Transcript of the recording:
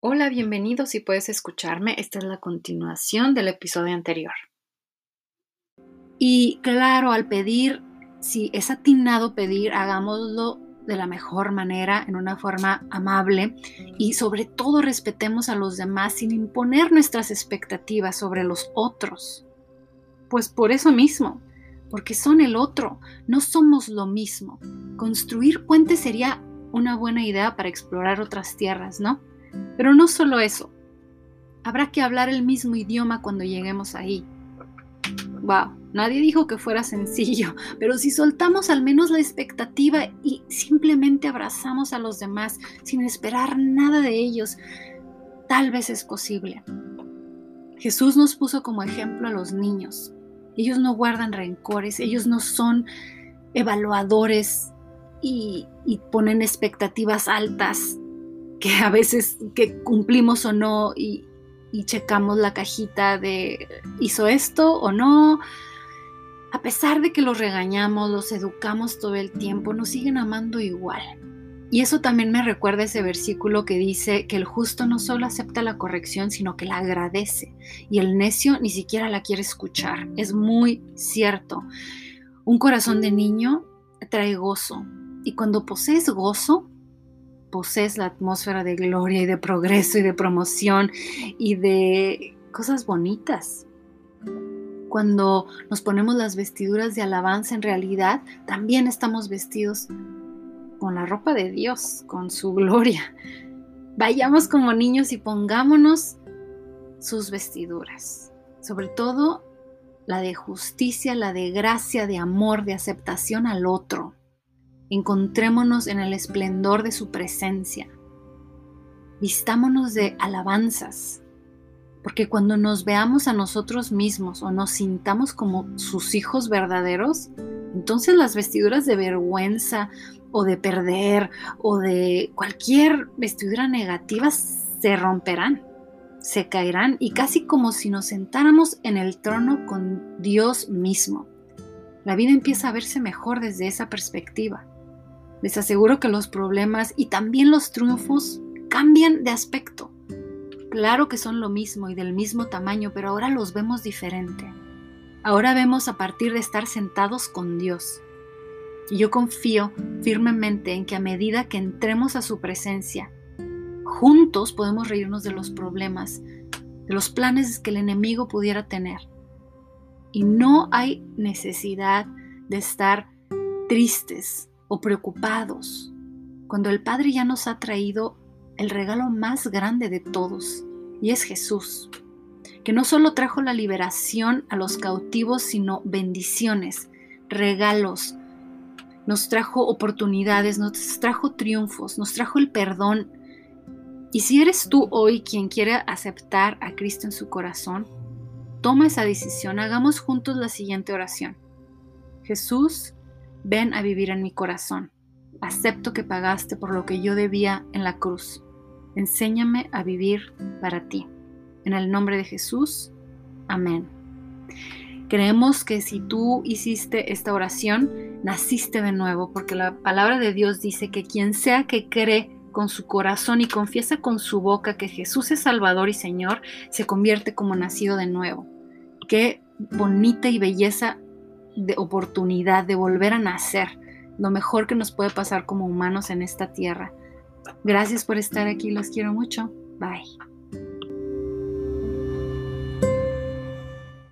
Hola, bienvenidos si puedes escucharme. Esta es la continuación del episodio anterior. Y claro, al pedir, si es atinado pedir, hagámoslo de la mejor manera, en una forma amable y sobre todo respetemos a los demás sin imponer nuestras expectativas sobre los otros. Pues por eso mismo, porque son el otro, no somos lo mismo. Construir puentes sería una buena idea para explorar otras tierras, ¿no? Pero no solo eso. Habrá que hablar el mismo idioma cuando lleguemos ahí. Wow, nadie dijo que fuera sencillo, pero si soltamos al menos la expectativa y simplemente abrazamos a los demás sin esperar nada de ellos, tal vez es posible. Jesús nos puso como ejemplo a los niños. Ellos no guardan rencores, ellos no son evaluadores y, y ponen expectativas altas que a veces que cumplimos o no y, checamos la cajita de hizo esto o no. A pesar de que los regañamos, los educamos todo el tiempo, nos siguen amando igual. Y eso también me recuerda ese versículo que dice que el justo no solo acepta la corrección, sino que la agradece. Y el necio ni siquiera la quiere escuchar. Es muy cierto. Un corazón de niño trae gozo. Y cuando posees gozo, posees la atmósfera de gloria y de progreso y de promoción y de cosas bonitas. Cuando nos ponemos las vestiduras de alabanza, en realidad también estamos vestidos con la ropa de Dios, con su gloria. Vayamos como niños y pongámonos sus vestiduras, sobre todo la de justicia, la de gracia, de amor, de aceptación al otro. Encontrémonos en el esplendor de su presencia. Vistámonos de alabanzas, porque cuando nos veamos a nosotros mismos o nos sintamos como sus hijos verdaderos, entonces las vestiduras de vergüenza o de perder o de cualquier vestidura negativa se romperán, se caerán y casi como si nos sentáramos en el trono con Dios mismo. La vida empieza a verse mejor desde esa perspectiva. Les aseguro que los problemas y también los triunfos cambian de aspecto. Claro que son lo mismo y del mismo tamaño, pero ahora los vemos diferente. Ahora vemos a partir de estar sentados con Dios. Y yo confío firmemente en que a medida que entremos a su presencia, juntos podemos reírnos de los problemas, de los planes que el enemigo pudiera tener. Y no hay necesidad de estar tristes o preocupados, cuando el Padre ya nos ha traído el regalo más grande de todos, y es Jesús, que no solo trajo la liberación a los cautivos, sino bendiciones, regalos, nos trajo oportunidades, nos trajo triunfos, nos trajo el perdón. Y si eres tú hoy quien quiere aceptar a Cristo en su corazón, toma esa decisión, hagamos juntos la siguiente oración. Jesús, ven a vivir en mi corazón. Acepto que pagaste por lo que yo debía en la cruz. Enséñame a vivir para ti. En el nombre de Jesús. Amén. Creemos que si tú hiciste esta oración, naciste de nuevo, porque la palabra de Dios dice que quien sea que cree con su corazón y confiesa con su boca que Jesús es Salvador y Señor, se convierte como nacido de nuevo. Qué bonita y belleza de oportunidad de volver a nacer, lo mejor que nos puede pasar como humanos en esta tierra. Gracias por estar aquí, los quiero mucho. Bye.